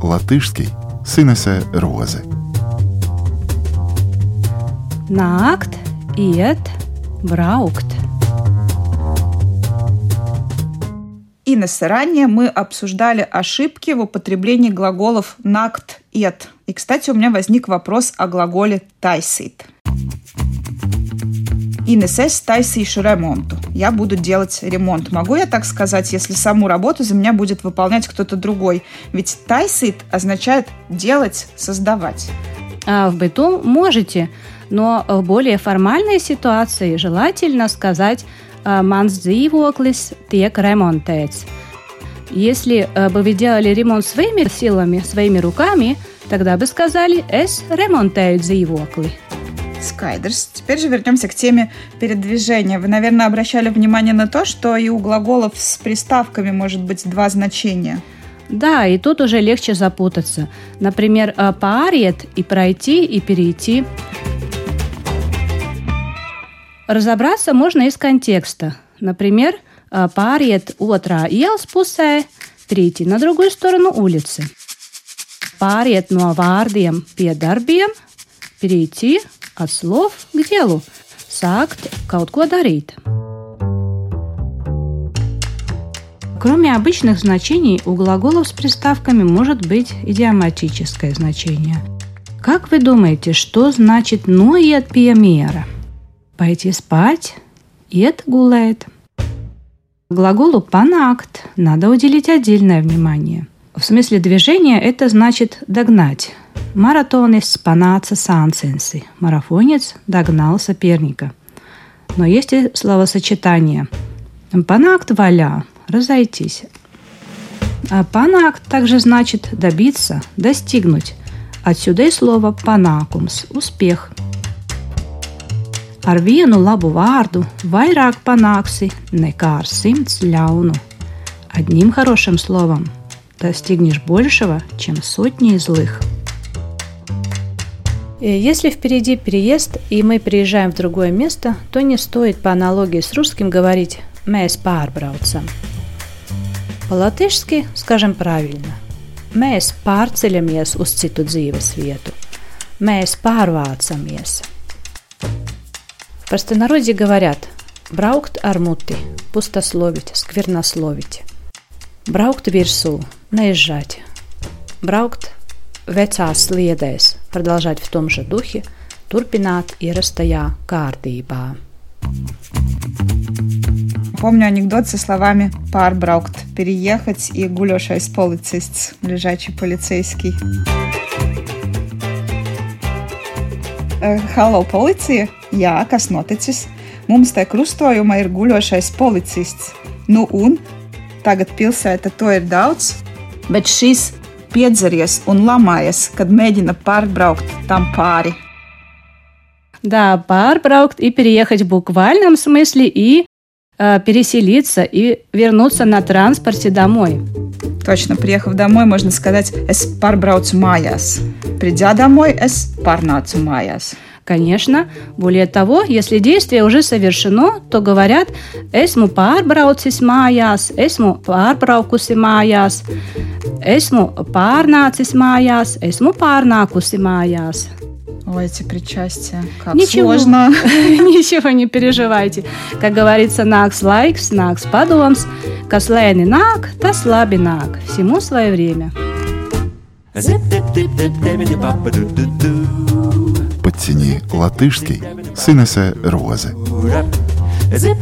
latviski Sinese Roze. Nākt, iet, braukt. Инесса, ранее мы обсуждали ошибки в употреблении глаголов «накт», «ет». И, кстати, у меня возник вопрос о глаголе «тайсит». Инес, es taisīšu ремонту. Я буду делать ремонт. Могу я так сказать, если саму работу за меня будет выполнять кто-то другой? Ведь тайсит означает делать, создавать. А в быту можете, но в более формальной ситуации желательно сказать «mans dzīvoklis tiek remontēts». Если бы вы делали ремонт своими силами, своими руками, тогда бы сказали «es remontēju dzīvokli». Скайдерс. Теперь же вернемся к теме передвижения. Вы, наверное, обращали внимание на то, что и у глаголов с приставками может быть два значения. Да, и тут уже легче запутаться. Например, «pāriet» и «пройти» и «перейти». Разобраться можно из контекста. Например, «pāriet otrā ielas pusē», «перейти на другую сторону улицы». «Pāriet pie darbiem», «перейти от слов к делу, сakt kaut ko darīt. Кроме обычных значений, у глаголов с приставками может быть идиоматическое значение. Как вы думаете, что значит «ноет пиемера»? Пойти спать, ед гулает. Глаголу «панакт» надо уделить отдельное внимание. В смысле движения это значит «догнать», Маратониsts panāca sāncensi. Марафонец догнал соперника. Но есть и словосочетание. Панакт валя – разойтись. А панакт также значит добиться, достигнуть. Отсюда и слово панакумс – успех. Ar vienu labu vārdu vairāk panāksi nekā ar. Одним хорошим словом достигнешь большего, чем сотни злых. Если впереди переезд и мы приезжаем в другое место, то не стоит по аналогии с русским говорить «mēs pārbraucam». По-латышски скажем правильно «mēs pārceļamies uz citu dzīves vietu», «mēs pārvācamies». В простонародье говорят «брaukt ar muti», «пустословить», «сквернословить», «брaukt virsū», «наезжать», «braukt vecās sliedēs, продолжать в том же духе, turpināt ierastajā kārtībā. Помню анекдот со словами «pārbraukt» – «переехать» и «гулёшais policists» – «лежачий полицейский». Halo, policija! Jā, kas noticis? Mums te krustojumā ir guļošais policists. Nu, un tagad pilsēta to ir daudz, bet šis piedzeries un lamājies, kad mēģina pārbraukt tam pāri. Да, pārbraukt и переехать в буквальном смысле и э, переселиться и вернуться на транспорте домой. Точно, приехав домой, можно сказать «es pārbraucu mājās». Придя домой, «es pārnācu mājās». Конечно. Более того, если действие уже совершено, то говорят «esmu pārbraucis mājās», «esmu pārbraukusi mājās», «esmu pārnācis mājās», «esmu pārnākusi mājās». Ой, эти причастия, как Ничего, сложно. Ничего не переживайте. Как говорится, накс лайкс, накс подомс. Kas lēni nāk, tas labi nāk. Всему свое время. Zip dip dip dip dip dip dip dip dip dip батьківщині латишській синесе рози. Zip,